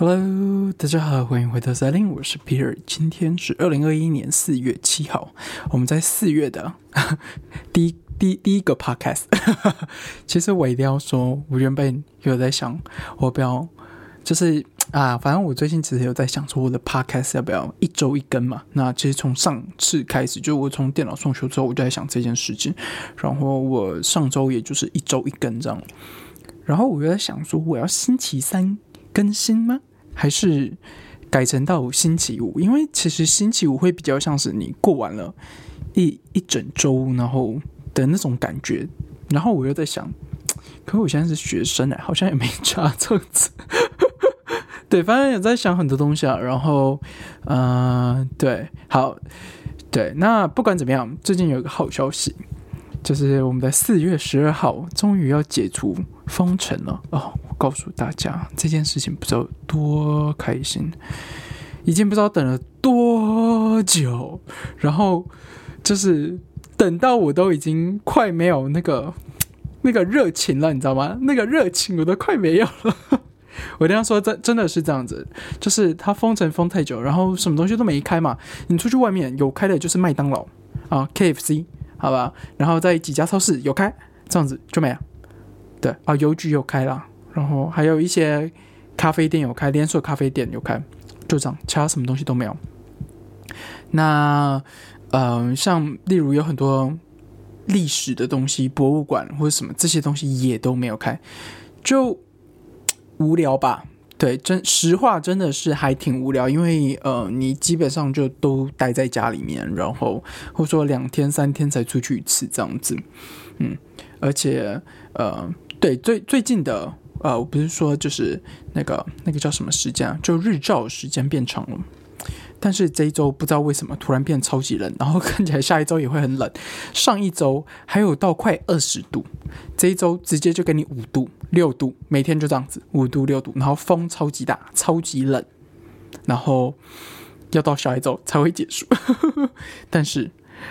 Hello，大家好，欢迎回到赛琳，我是 Peter。今天是二零二一年四月七号，我们在四月的 第一第第一个 Podcast。其实我一定要说，我原本有在想，我不要就是啊，反正我最近其实有在想说，我的 Podcast 要不要一周一更嘛？那其实从上次开始，就我从电脑送修之后，我就在想这件事情。然后我上周也就是一周一更这样，然后我就在想说，我要星期三更新吗？还是改成到星期五，因为其实星期五会比较像是你过完了一一整周，然后的那种感觉。然后我又在想，可我现在是学生哎，好像也没差这样子。对，反正也在想很多东西啊。然后，嗯，对，好，对，那不管怎么样，最近有一个好消息。就是我们在四月十二号终于要解除封城了哦！告诉大家这件事情不知道多开心，已经不知道等了多久，然后就是等到我都已经快没有那个那个热情了，你知道吗？那个热情我都快没有了。我这样说真真的是这样子，就是它封城封太久，然后什么东西都没开嘛。你出去外面有开的就是麦当劳啊，KFC。好吧，然后在几家超市有开，这样子就没了。对啊，邮局有开了，然后还有一些咖啡店有开，连锁咖啡店有开，就这样，其他什么东西都没有。那呃，像例如有很多历史的东西，博物馆或者什么这些东西也都没有开，就无聊吧。对，真实话真的是还挺无聊，因为呃，你基本上就都待在家里面，然后或者说两天三天才出去一次这样子，嗯，而且呃，对，最最近的呃，我不是说就是那个那个叫什么时间啊，就日照时间变长了。但是这一周不知道为什么突然变超级冷，然后看起来下一周也会很冷。上一周还有到快二十度，这一周直接就给你五度、六度，每天就这样子五度、六度，然后风超级大、超级冷，然后要到下一周才会结束。但是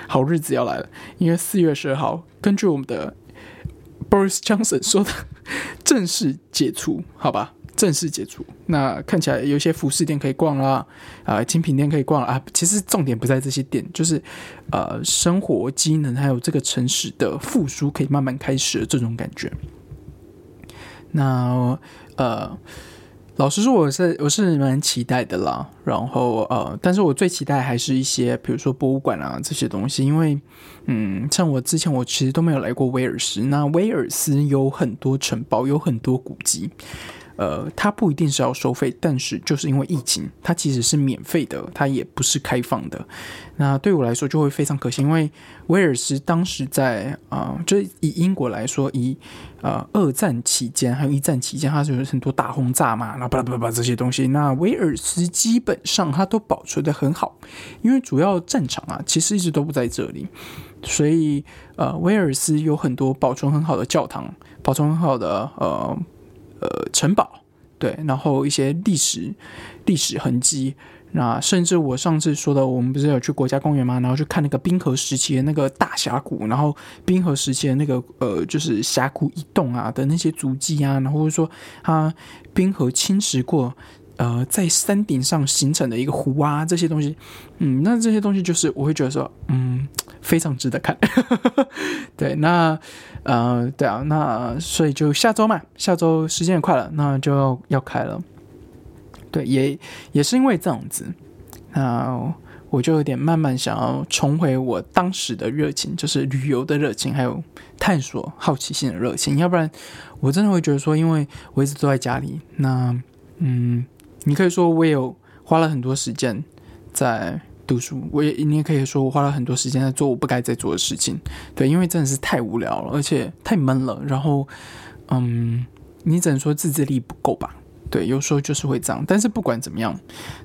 好日子要来了，因为四月十二号，根据我们的 Boris Johnson 说的，正式解除，好吧？正式解除，那看起来有些服饰店可以逛啦，啊，精品店可以逛啊。其实重点不在这些店，就是呃，生活机能还有这个城市的复苏可以慢慢开始的这种感觉。那呃，老实说，我是我是蛮期待的啦。然后呃，但是我最期待还是一些，比如说博物馆啊这些东西，因为嗯，像我之前我其实都没有来过威尔斯，那威尔斯有很多城堡，有很多古迹。呃，它不一定是要收费，但是就是因为疫情，它其实是免费的，它也不是开放的。那对我来说就会非常可惜，因为威尔斯当时在啊，就以英国来说，以呃二战期间还有一战期间，它就有很多大轰炸嘛，然后叭叭叭这些东西。那威尔斯基本上它都保存的很好，因为主要战场啊其实一直都不在这里，所以呃威尔斯有很多保存很好的教堂，保存很好的呃。呃，城堡对，然后一些历史历史痕迹，那甚至我上次说的，我们不是有去国家公园吗？然后去看那个冰河时期的那个大峡谷，然后冰河时期的那个呃，就是峡谷移动啊的那些足迹啊，然后说它冰河侵蚀过。呃，在山顶上形成的一个湖啊，这些东西，嗯，那这些东西就是我会觉得说，嗯，非常值得看。对，那呃，对啊，那所以就下周嘛，下周时间也快了，那就要要开了。对，也也是因为这样子，那我就有点慢慢想要重回我当时的热情，就是旅游的热情，还有探索好奇心的热情。要不然，我真的会觉得说，因为我一直都在家里，那嗯。你可以说我有花了很多时间在读书，我也你也可以说我花了很多时间在做我不该在做的事情，对，因为真的是太无聊了，而且太闷了。然后，嗯，你只能说自制力不够吧？对，有时候就是会这样。但是不管怎么样，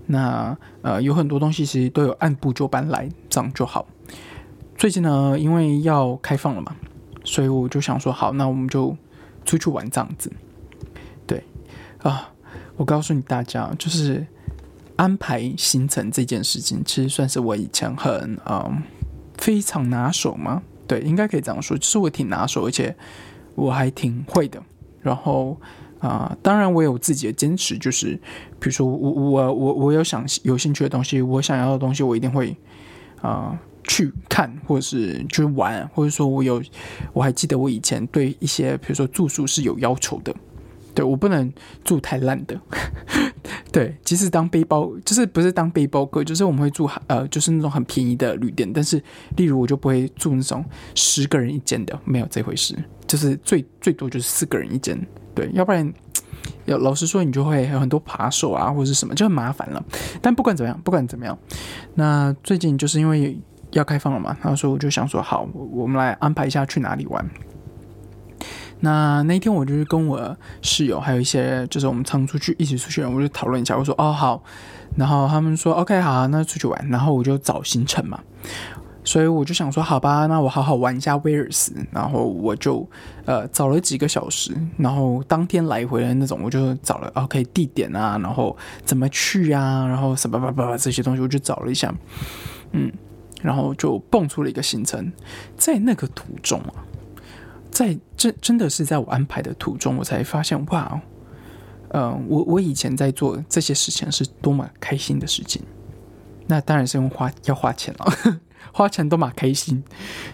那呃，有很多东西其实都有按部就班来，这样就好。最近呢，因为要开放了嘛，所以我就想说，好，那我们就出去玩这样子。对，啊。我告诉你大家，就是安排行程这件事情，其实算是我以前很嗯非常拿手嘛。对，应该可以这样说，就是我挺拿手，而且我还挺会的。然后啊，当然我有自己的坚持，就是比如说我我我我有想有兴趣的东西，我想要的东西，我一定会啊去看，或者是去玩，或者说我有我还记得我以前对一些比如说住宿是有要求的，对我不能住太烂的。对，即使当背包，就是不是当背包客，就是我们会住呃，就是那种很便宜的旅店。但是，例如我就不会住那种十个人一间的，没有这回事。就是最最多就是四个人一间，对，要不然，要老实说，你就会有很多扒手啊，或者是什么，就很麻烦了。但不管怎么样，不管怎么样，那最近就是因为要开放了嘛，然后说我就想说，好，我们来安排一下去哪里玩。那那天我就是跟我室友，还有一些就是我们常出去一起出去人，我就讨论一下。我说哦好，然后他们说 OK 好，那出去玩。然后我就找行程嘛，所以我就想说好吧，那我好好玩一下威尔斯。然后我就呃找了几个小时，然后当天来回的那种，我就找了 OK 地点啊，然后怎么去啊，然后什么吧吧吧这些东西，我就找了一下，嗯，然后就蹦出了一个行程，在那个途中啊。在真真的是在我安排的途中，我才发现哇，嗯，我我以前在做这些事情是多么开心的事情。那当然是用花要花钱了，花钱都蛮开心。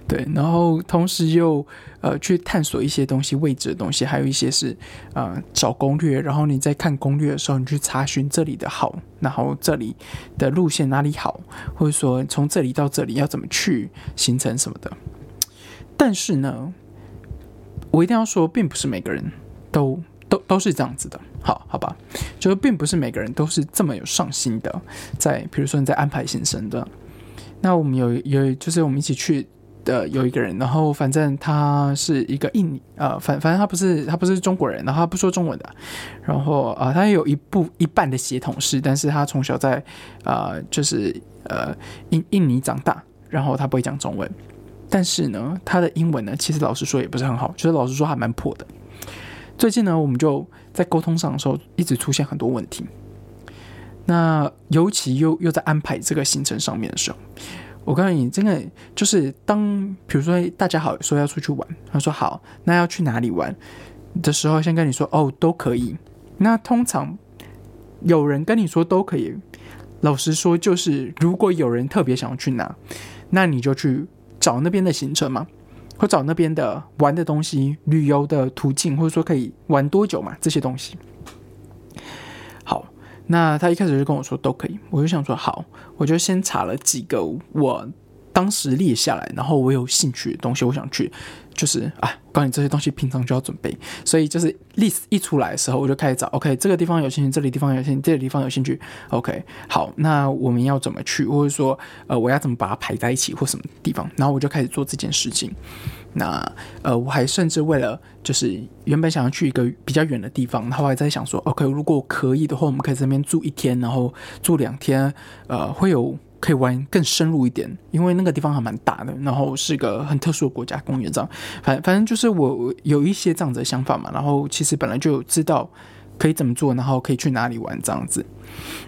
对，然后同时又呃去探索一些东西未知的东西，还有一些是呃找攻略。然后你在看攻略的时候，你去查询这里的好，然后这里的路线哪里好，或者说从这里到这里要怎么去行程什么的。但是呢。我一定要说，并不是每个人都都都是这样子的，好好吧？就是并不是每个人都是这么有上心的，在比如说你在安排行程的。那我们有有就是我们一起去的有一个人，然后反正他是一个印尼呃，反反正他不是他不是中国人，然后他不说中文的，然后啊，他有一部一半的血统是，但是他从小在啊就是呃印印尼长大，然后他不会讲中文。但是呢，他的英文呢，其实老实说也不是很好，就是老实说还蛮破的。最近呢，我们就在沟通上的时候，一直出现很多问题。那尤其又又在安排这个行程上面的时候，我告诉你，真的就是当比如说大家好说要出去玩，他说好，那要去哪里玩的时候，先跟你说哦都可以。那通常有人跟你说都可以，老实说就是如果有人特别想要去哪，那你就去。找那边的行程嘛，或找那边的玩的东西、旅游的途径，或者说可以玩多久嘛，这些东西。好，那他一开始就跟我说都可以，我就想说好，我就先查了几个我当时列下来，然后我有兴趣的东西，我想去。就是啊，告诉你这些东西平常就要准备，所以就是 list 一出来的时候，我就开始找。OK，这个地方有兴趣，这里地方有兴趣，这个地方有兴趣。OK，好，那我们要怎么去，或者说呃，我要怎么把它排在一起，或什么地方？然后我就开始做这件事情。那呃，我还甚至为了就是原本想要去一个比较远的地方，然后还在想说，OK，如果可以的话，我们可以在那边住一天，然后住两天，呃，会有。可以玩更深入一点，因为那个地方还蛮大的，然后是个很特殊的国家公园这样。反反正就是我有一些这样子的想法嘛，然后其实本来就知道可以怎么做，然后可以去哪里玩这样子。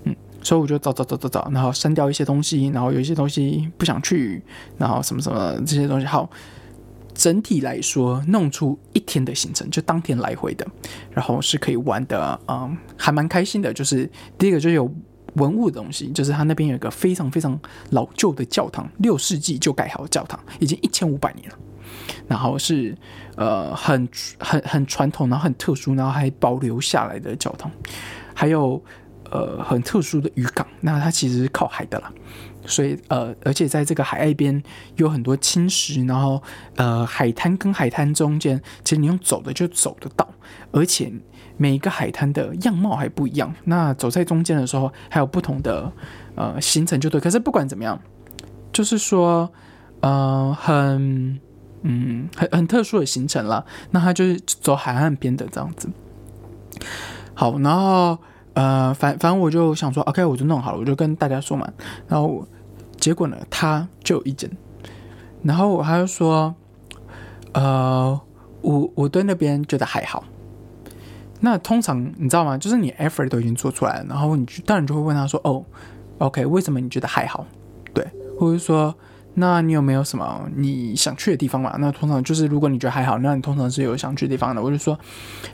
嗯，所以我就找找找找找，然后删掉一些东西，然后有一些东西不想去，然后什么什么这些东西。好，整体来说弄出一天的行程，就当天来回的，然后是可以玩的，嗯，还蛮开心的。就是第一个就有。文物的东西，就是它那边有一个非常非常老旧的教堂，六世纪就盖好的教堂，已经一千五百年了。然后是呃很很很传统，然后很特殊，然后还保留下来的教堂。还有呃很特殊的渔港，那它其实是靠海的啦，所以呃而且在这个海岸边有很多青石，然后呃海滩跟海滩中间，其实你用走的就走得到，而且。每一个海滩的样貌还不一样，那走在中间的时候还有不同的呃行程就对。可是不管怎么样，就是说呃很嗯很很特殊的行程了。那他就是走海岸边的这样子。好，然后呃反反正我就想说，OK，我就弄好了，我就跟大家说嘛。然后结果呢，他就有意见，然后他就说，呃我我对那边觉得还好。那通常你知道吗？就是你 effort 都已经做出来了，然后你当然就会问他说：“哦，OK，为什么你觉得还好？对，或者说那你有没有什么你想去的地方嘛？那通常就是如果你觉得还好，那你通常是有想去的地方的。我就说，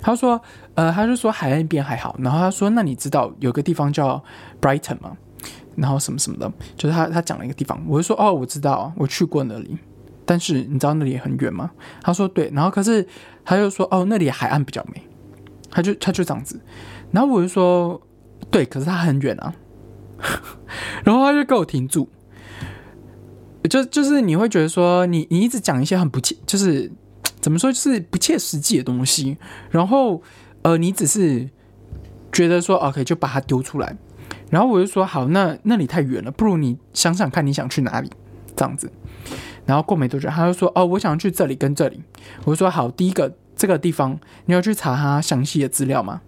他说，呃，他就说海岸边还好。然后他说，那你知道有个地方叫 Brighton 吗？然后什么什么的，就是他他讲了一个地方。我就说，哦，我知道，我去过那里。但是你知道那里很远吗？他说对。然后可是他就说，哦，那里海岸比较美。他就他就这样子。然后我就说，对，可是他很远啊。然后他就给我停住。就就是你会觉得说你你一直讲一些很不切，就是怎么说就是不切实际的东西，然后呃你只是觉得说 OK 就把它丢出来，然后我就说好那那里太远了，不如你想想看你想去哪里这样子，然后过没多久他就说哦我想去这里跟这里，我就说好第一个这个地方你有去查他详细的资料吗？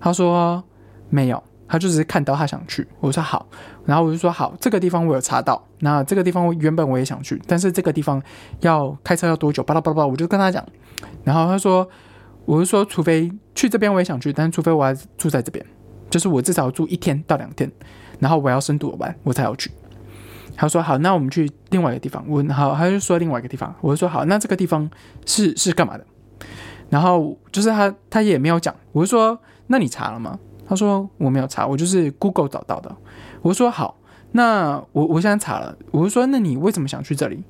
他说没有。他就只是看到他想去，我说好，然后我就说好，这个地方我有查到，那这个地方原本我也想去，但是这个地方要开车要多久？巴拉巴拉巴拉，我就跟他讲，然后他说，我就说，除非去这边我也想去，但是除非我还住在这边，就是我至少住一天到两天，然后我要深度玩，我才要去。他说好，那我们去另外一个地方。我好，他就说另外一个地方，我就说好，那这个地方是是干嘛的？然后就是他他也没有讲，我就说那你查了吗？他说我没有查，我就是 Google 找到的。我说好，那我我现在查了。我就说那你为什么想去这里？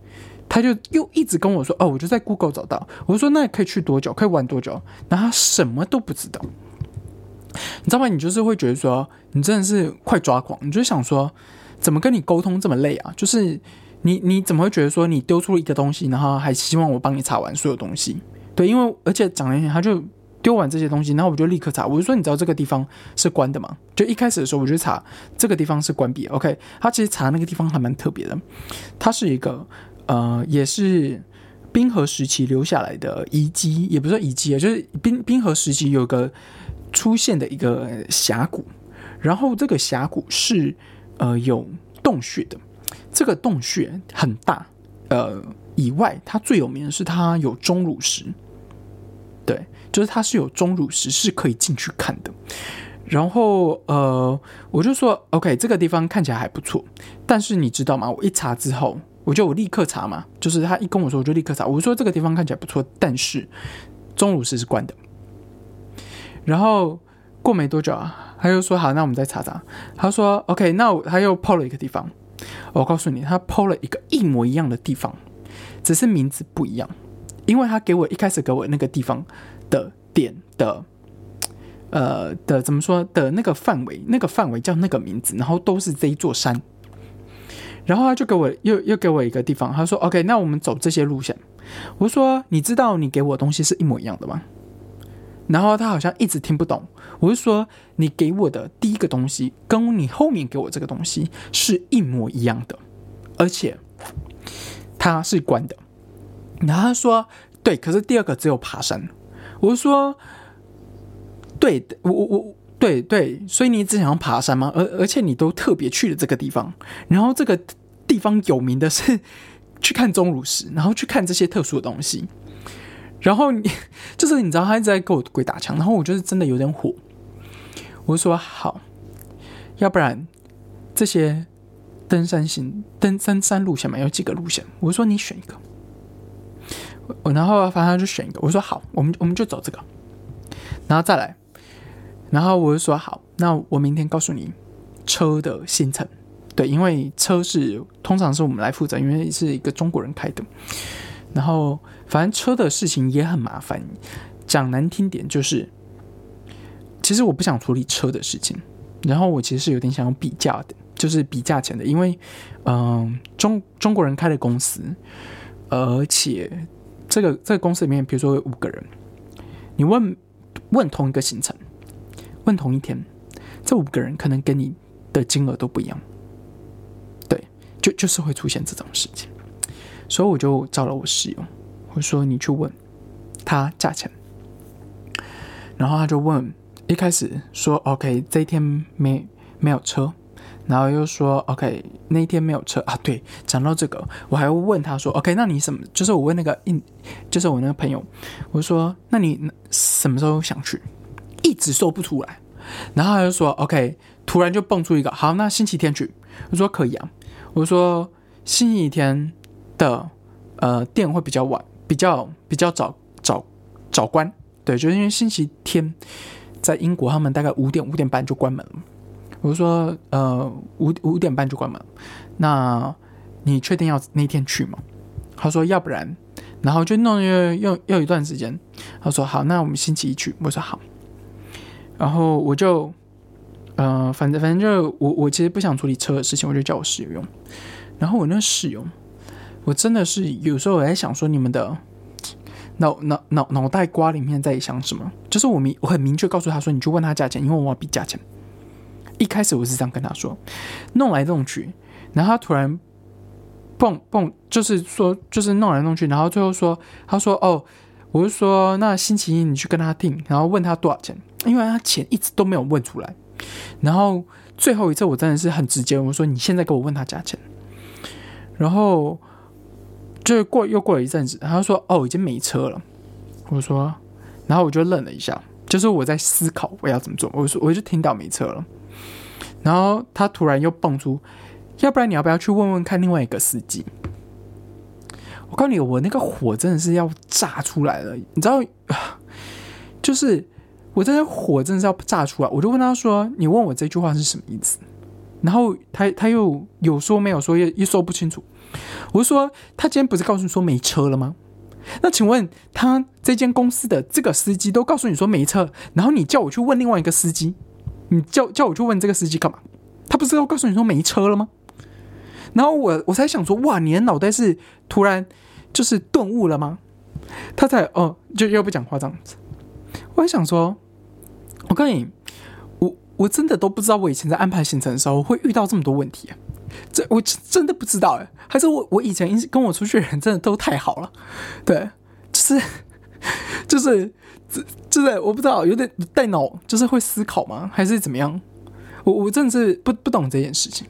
他就又一直跟我说哦，我就在 Google 找到。我说那可以去多久？可以玩多久？然后他什么都不知道。你知道吗？你就是会觉得说你真的是快抓狂。你就想说怎么跟你沟通这么累啊？就是你你怎么会觉得说你丢出了一个东西，然后还希望我帮你查完所有东西？对，因为而且讲了一点，他就。丢完这些东西，然后我就立刻查。我就说，你知道这个地方是关的吗？就一开始的时候，我就查这个地方是关闭。OK，他其实查那个地方还蛮特别的，它是一个呃，也是冰河时期留下来的遗迹，也不是遗迹啊，就是冰冰河时期有个出现的一个峡谷，然后这个峡谷是呃有洞穴的，这个洞穴很大，呃，以外它最有名的是它有钟乳石。对，就是它是有钟乳石是可以进去看的，然后呃，我就说 OK，这个地方看起来还不错，但是你知道吗？我一查之后，我就我立刻查嘛，就是他一跟我说，我就立刻查。我说这个地方看起来不错，但是钟乳石是关的。然后过没多久啊，他又说好，那我们再查查。他说 OK，那他又抛了一个地方，我告诉你，他抛了一个一模一样的地方，只是名字不一样。因为他给我一开始给我那个地方的点的，呃的怎么说的那个范围，那个范围叫那个名字，然后都是这一座山，然后他就给我又又给我一个地方，他说 OK，那我们走这些路线。我说你知道你给我东西是一模一样的吗？然后他好像一直听不懂。我就说你给我的第一个东西跟你后面给我这个东西是一模一样的，而且它是关的。然后他说：“对，可是第二个只有爬山。”我说：“对，我我我，对对，所以你只想要爬山吗？而而且你都特别去了这个地方，然后这个地方有名的是去看钟乳石，然后去看这些特殊的东西。然后你 就是你知道他一直在跟我鬼打墙，然后我就是真的有点火。我说好，要不然这些登山行登登山路线嘛，有几个路线？我说你选一个。”我然后反正就选一个，我说好，我们我们就走这个，然后再来，然后我就说好，那我明天告诉你车的行程，对，因为车是通常是我们来负责，因为是一个中国人开的，然后反正车的事情也很麻烦，讲难听点就是，其实我不想处理车的事情，然后我其实是有点想要比价的，就是比价钱的，因为嗯中中国人开的公司，而且。这个这个公司里面，比如说有五个人，你问问同一个行程，问同一天，这五个人可能跟你的金额都不一样，对，就就是会出现这种事情，所以我就找了我室友，我说你去问他价钱，然后他就问，一开始说 OK，这一天没没有车。然后又说，OK，那一天没有车啊。对，讲到这个，我还会问他说，OK，那你什么？就是我问那个印，就是我那个朋友，我说，那你什么时候想去？一直说不出来。然后他就说，OK，突然就蹦出一个，好，那星期天去。我说可以啊。我说星期天的呃店会比较晚，比较比较早早早关。对，就是因为星期天在英国，他们大概五点五点半就关门了。我说，呃，五五点半就关门。那你确定要那天去吗？他说，要不然，然后就弄又又又一段时间。他说好，那我们星期一去。我说好。然后我就，呃，反正反正就我我其实不想处理车的事情，我就叫我室友用。然后我那室友，我真的是有时候我在想说，你们的。脑脑脑脑袋瓜里面在想什么？就是我明我很明确告诉他说，你去问他价钱，因为我要比价钱。一开始我是这样跟他说，弄来弄去，然后他突然蹦蹦，就是说就是弄来弄去，然后最后说，他说哦，我就说那星期一你去跟他订，然后问他多少钱，因为他钱一直都没有问出来。然后最后一次我真的是很直接，我说你现在给我问他价钱，然后。就过又过了一阵子，他说：“哦，已经没车了。”我说，然后我就愣了一下，就是我在思考我要怎么做。我说，我就听到没车了，然后他突然又蹦出：“要不然你要不要去问问看另外一个司机？”我告诉你，我那个火真的是要炸出来了，你知道，就是我这个火真的是要炸出来。我就问他说：“你问我这句话是什么意思？”然后他他又有说没有说，又又说不清楚。我是说，他今天不是告诉你说没车了吗？那请问他这间公司的这个司机都告诉你说没车，然后你叫我去问另外一个司机，你叫叫我去问这个司机干嘛？他不是要告诉你说没车了吗？然后我我才想说，哇，你的脑袋是突然就是顿悟了吗？他才哦，就又不讲话这样子。我还想说，我告诉你，我我真的都不知道，我以前在安排行程的时候会遇到这么多问题。这我真的不知道哎，还是我我以前跟我出去的人真的都太好了，对，就是就是就是我不知道有点带脑，就是会思考吗？还是怎么样？我我真的是不不懂这件事情。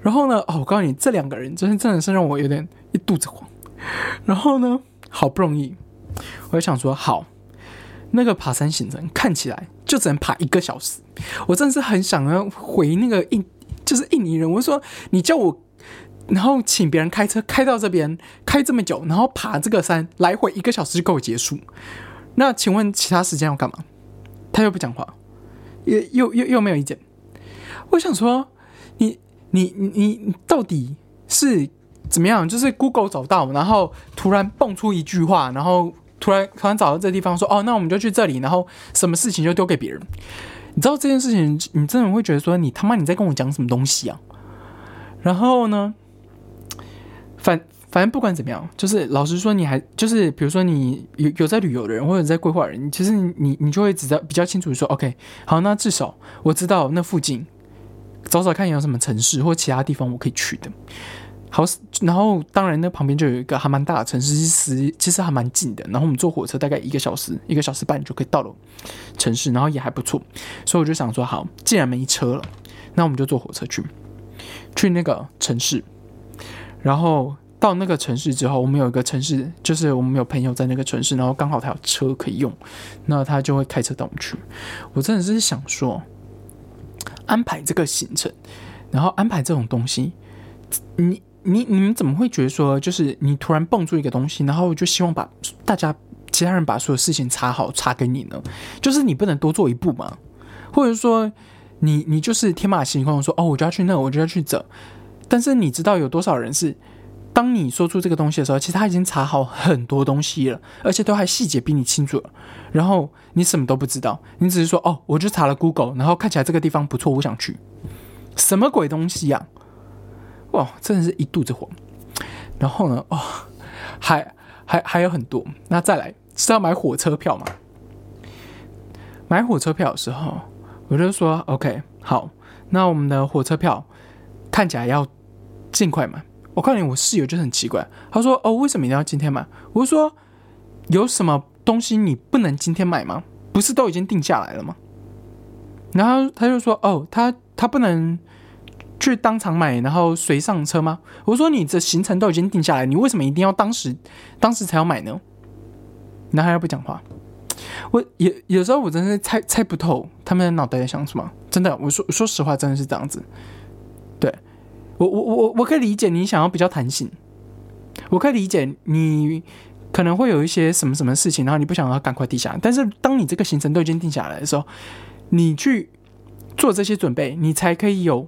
然后呢，哦，我告诉你，这两个人真的真的是让我有点一肚子火。然后呢，好不容易，我就想说，好，那个爬山行程看起来就只能爬一个小时，我真的是很想要回那个印。就是印尼人，我说你叫我，然后请别人开车开到这边，开这么久，然后爬这个山，来回一个小时就够结束。那请问其他时间要干嘛？他又不讲话，又又又又没有意见。我想说，你你你你到底是怎么样？就是 Google 找到，然后突然蹦出一句话，然后突然突然找到这地方，说哦，那我们就去这里，然后什么事情就丢给别人。你知道这件事情，你真的会觉得说你他妈你在跟我讲什么东西啊？然后呢，反反正不管怎么样，就是老实说，你还就是比如说你有有在旅游的人或者在规划人，其实你你就会知道比较清楚说，OK，好，那至少我知道那附近找找看有什么城市或其他地方我可以去的。好，然后当然那旁边就有一个还蛮大的城市，其实其实还蛮近的。然后我们坐火车大概一个小时，一个小时半就可以到了城市，然后也还不错。所以我就想说，好，既然没车了，那我们就坐火车去，去那个城市。然后到那个城市之后，我们有一个城市，就是我们有朋友在那个城市，然后刚好他有车可以用，那他就会开车带我们去。我真的是想说，安排这个行程，然后安排这种东西，你。你你们怎么会觉得说，就是你突然蹦出一个东西，然后就希望把大家其他人把所有事情查好查给你呢？就是你不能多做一步吗？或者说，你你就是天马行空说，哦，我就要去那，我就要去这。但是你知道有多少人是，当你说出这个东西的时候，其实他已经查好很多东西了，而且都还细节比你清楚了。然后你什么都不知道，你只是说，哦，我就查了 Google，然后看起来这个地方不错，我想去。什么鬼东西呀？哇，真的是一肚子火。然后呢，哦，还还还有很多。那再来是要买火车票吗？买火车票的时候，我就说 OK，好，那我们的火车票看起来要尽快买。我告诉你，我室友就很奇怪，他说：“哦，为什么一定要今天买？”我说：“有什么东西你不能今天买吗？不是都已经定下来了吗？”然后他就说：“哦，他他不能。”去当场买，然后随上车吗？我说你这行程都已经定下来，你为什么一定要当时当时才要买呢？男孩又不讲话，我有有时候我真是猜猜不透他们的脑袋在想什么。真的，我说说实话，真的是这样子。我我我我可以理解你想要比较弹性，我可以理解你可能会有一些什么什么事情，然后你不想要赶快定下来。但是当你这个行程都已经定下来的时候，你去做这些准备，你才可以有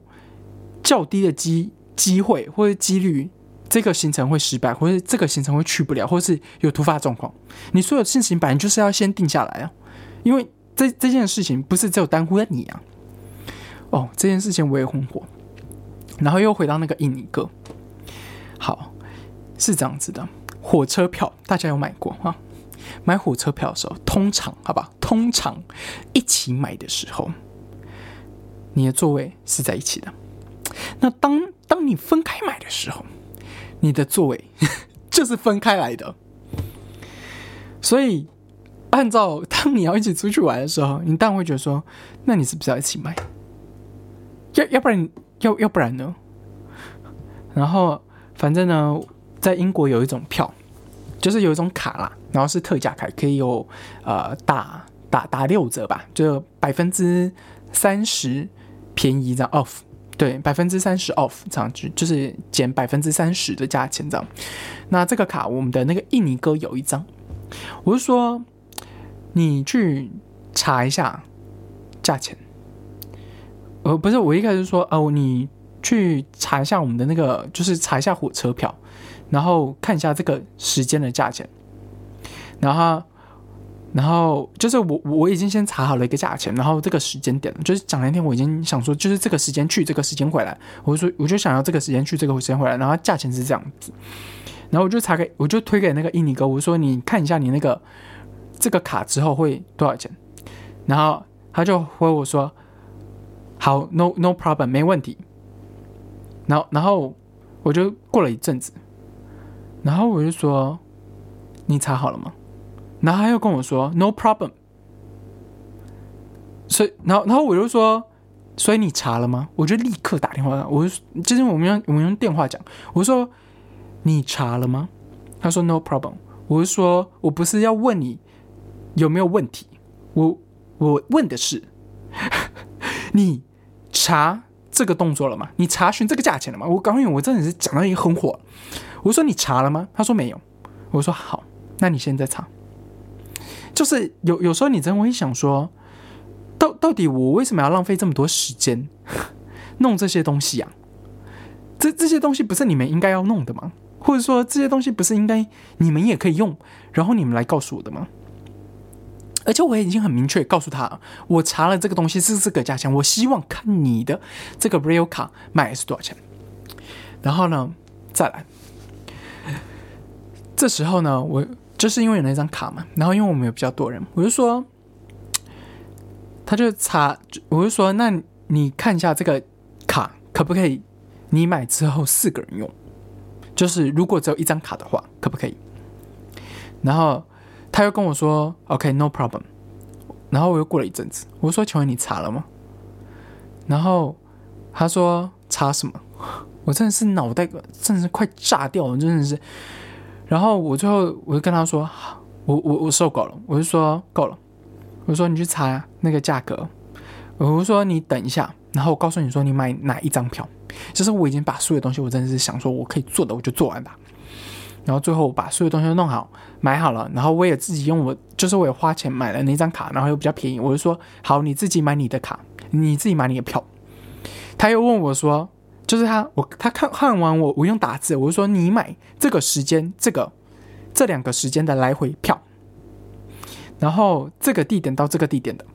较低的机机会或者几率，这个行程会失败，或者这个行程会去不了，或是有突发状况。你所有事情本来就是要先定下来啊，因为这这件事情不是只有单乎你啊。哦，这件事情我也很火。然后又回到那个印尼歌，好，是这样子的。火车票大家有买过啊？买火车票的时候，通常好吧，通常一起买的时候，你的座位是在一起的。那当当你分开买的时候，你的座位 就是分开来的。所以，按照当你要一起出去玩的时候，你当然会觉得说，那你是不是要一起买？要要不然。要要不然呢？然后反正呢，在英国有一种票，就是有一种卡啦，然后是特价卡，可以有呃打打打六折吧，就百分之三十便宜这样 off，对，百分之三十 off 这样子，就是减百分之三十的价钱这样。那这个卡，我们的那个印尼哥有一张，我是说你去查一下价钱。呃，不是，我一开始说，哦，你去查一下我们的那个，就是查一下火车票，然后看一下这个时间的价钱，然后，然后就是我我已经先查好了一个价钱，然后这个时间点，就是讲那天我已经想说，就是这个时间去，这个时间回来，我说我就想要这个时间去，这个时间回来，然后价钱是这样子，然后我就查给，我就推给那个印尼哥，我说你看一下你那个这个卡之后会多少钱，然后他就回我说。好，no no problem，没问题。然后，然后我就过了一阵子，然后我就说：“你查好了吗？”然后他又跟我说：“no problem。”所以，然后，然后我就说：“所以你查了吗？”我就立刻打电话，我就就是我们用我们用电话讲，我说：“你查了吗？”他说：“no problem。”我就说：“我不是要问你有没有问题，我我问的是 你。”查这个动作了吗？你查询这个价钱了吗？我刚刚我真的是讲到一个很火，我说你查了吗？他说没有。我说好，那你现在查。就是有有时候你真会想说，到到底我为什么要浪费这么多时间 弄这些东西啊？这这些东西不是你们应该要弄的吗？或者说这些东西不是应该你们也可以用，然后你们来告诉我的吗？而且我已经很明确告诉他，我查了这个东西是这个价钱，我希望看你的这个 Real 卡卖是多少钱。然后呢，再来，这时候呢，我就是因为有那张卡嘛，然后因为我们有比较多人，我就说，他就查，我就说，那你看一下这个卡可不可以，你买之后四个人用，就是如果只有一张卡的话，可不可以？然后。他又跟我说：“OK，no problem。”然后我又过了一阵子，我说：“请问你查了吗？”然后他说：“查什么？”我真的是脑袋真的是快炸掉了，真的是。然后我最后我就跟他说：“我我我受够了。”我就说：“够了。”我说：“你去查那个价格。”我说：“你等一下。”然后我告诉你说：“你买哪一张票？”就是我已经把所有东西，我真的是想说我可以做的，我就做完吧。然后最后我把所有东西都弄好，买好了，然后我也自己用我，就是我也花钱买了那张卡，然后又比较便宜，我就说好，你自己买你的卡，你自己买你的票。他又问我说，就是他我他看看完我，我用打字，我就说你买这个时间这个这两个时间的来回票，然后这个地点到这个地点的，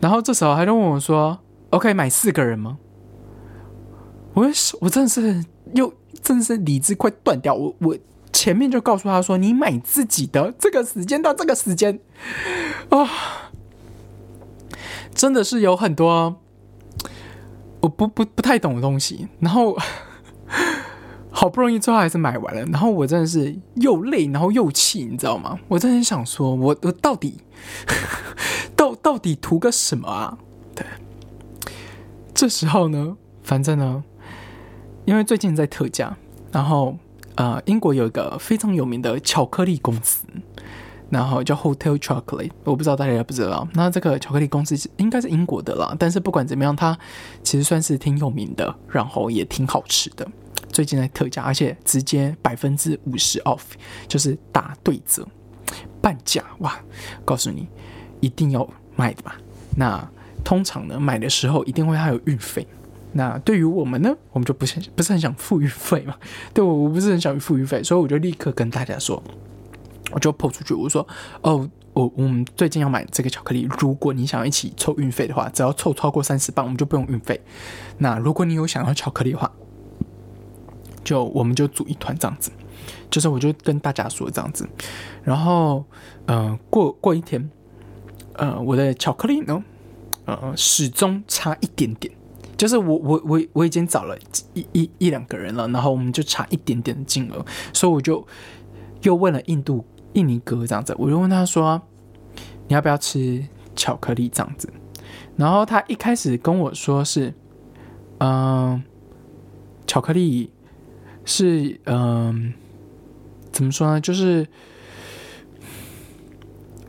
然后这时候他就问我说，OK 买四个人吗？我我真的是又。真的是理智快断掉！我我前面就告诉他说：“你买自己的这个时间到这个时间啊，真的是有很多我不不不太懂的东西。”然后好不容易最后还是买完了，然后我真的是又累，然后又气，你知道吗？我真的很想说，我我到底 到到底图个什么啊？对，这时候呢，反正呢。因为最近在特价，然后呃，英国有一个非常有名的巧克力公司，然后叫 Hotel Chocolate，我不知道大家知不知道。那这个巧克力公司应该是英国的啦，但是不管怎么样，它其实算是挺有名的，然后也挺好吃的。最近在特价，而且直接百分之五十 off，就是打对折，半价哇！告诉你，一定要买的吧。那通常呢，买的时候一定会还有运费。那对于我们呢，我们就不是不是很想付运费嘛？对我我不是很想付运费，所以我就立刻跟大家说。我就抛出去，我说：“哦，我我们最近要买这个巧克力，如果你想要一起凑运费的话，只要凑超过三十磅，我们就不用运费。那如果你有想要巧克力的话，就我们就组一团这样子。就是我就跟大家说这样子。然后，呃，过过一天，呃，我的巧克力呢，呃，始终差一点点。就是我我我我已经找了一一一两个人了，然后我们就差一点点的金额，所以我就又问了印度。”印尼哥这样子，我就问他说：“你要不要吃巧克力？”这样子，然后他一开始跟我说是：“嗯，巧克力是嗯，怎么说呢？就是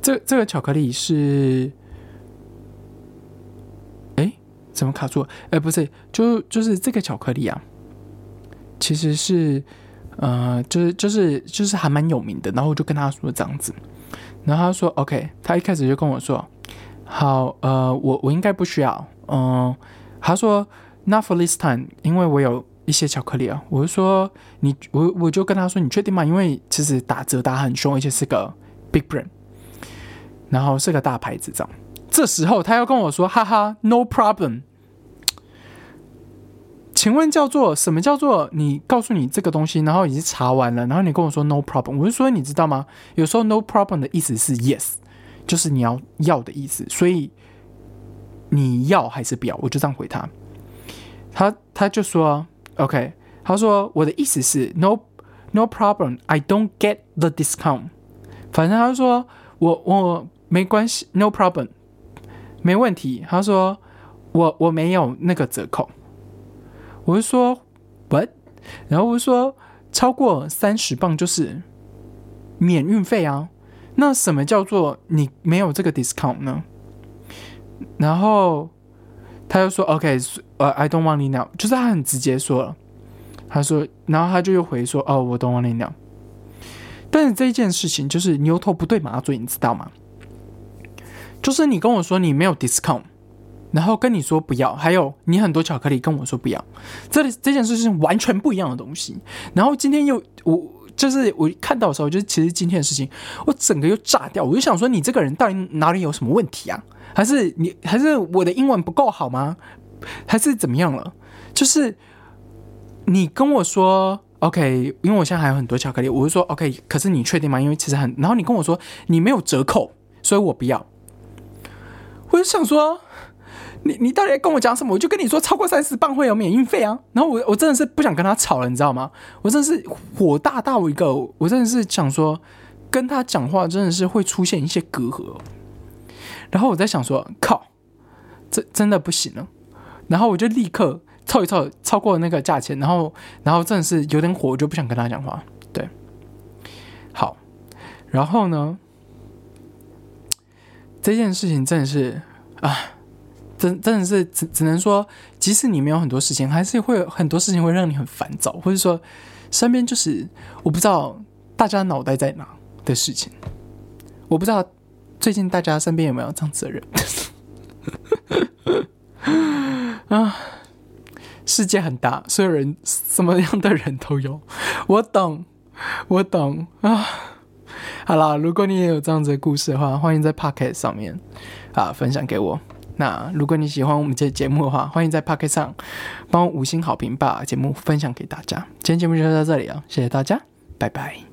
这这个巧克力是，怎么卡住？哎，不是，就就是这个巧克力啊，其实是。”呃，就是就是就是还蛮有名的，然后我就跟他说这样子，然后他说 OK，他一开始就跟我说好，呃，我我应该不需要，嗯，他说 Not for this time，因为我有一些巧克力啊，我就说你我我就跟他说你确定吗？因为其实打折打很凶，而且是个 big brand，然后是个大牌子这样，这时候他要跟我说哈哈，no problem。请问叫做什么叫做你告诉你这个东西，然后已经查完了，然后你跟我说 no problem，我就说你知道吗？有时候 no problem 的意思是 yes，就是你要要的意思，所以你要还是不要？我就这样回他，他他就说 OK，他说我的意思是 no no problem，I don't get the discount，反正他说我我没关系 no problem，没问题，他说我我没有那个折扣。我就说，what？然后我就说，超过三十磅就是免运费啊。那什么叫做你没有这个 discount 呢？然后他又说，OK，呃，I don't want it now。就是他很直接说了，他说，然后他就又回说，哦，我 don't want it now。但是这一件事情就是牛头不对马嘴，你知道吗？就是你跟我说你没有 discount。然后跟你说不要，还有你很多巧克力跟我说不要，这里这件事是完全不一样的东西。然后今天又我就是我看到的时候，就是其实今天的事情，我整个又炸掉。我就想说，你这个人到底哪里有什么问题啊？还是你还是我的英文不够好吗？还是怎么样了？就是你跟我说 OK，因为我现在还有很多巧克力，我就说 OK。可是你确定吗？因为其实很……然后你跟我说你没有折扣，所以我不要。我就想说。你你到底跟我讲什么？我就跟你说，超过三十磅会有免运费啊！然后我我真的是不想跟他吵了，你知道吗？我真的是火大到一个，我真的是想说，跟他讲话真的是会出现一些隔阂。然后我在想说，靠，这真的不行了。然后我就立刻凑一凑，超过那个价钱，然后然后真的是有点火，我就不想跟他讲话。对，好，然后呢，这件事情真的是啊。真真的是只只能说，即使你没有很多事情，还是会有很多事情会让你很烦躁，或者说身边就是我不知道大家脑袋在哪的事情。我不知道最近大家身边有没有这样子的人 啊？世界很大，所有人什么样的人都有。我懂，我懂啊。好啦，如果你也有这样子的故事的话，欢迎在 Pocket 上面啊分享给我。那如果你喜欢我们这节目的话，欢迎在 Pocket 上帮我五星好评，把节目分享给大家。今天节目就到这里了，谢谢大家，拜拜。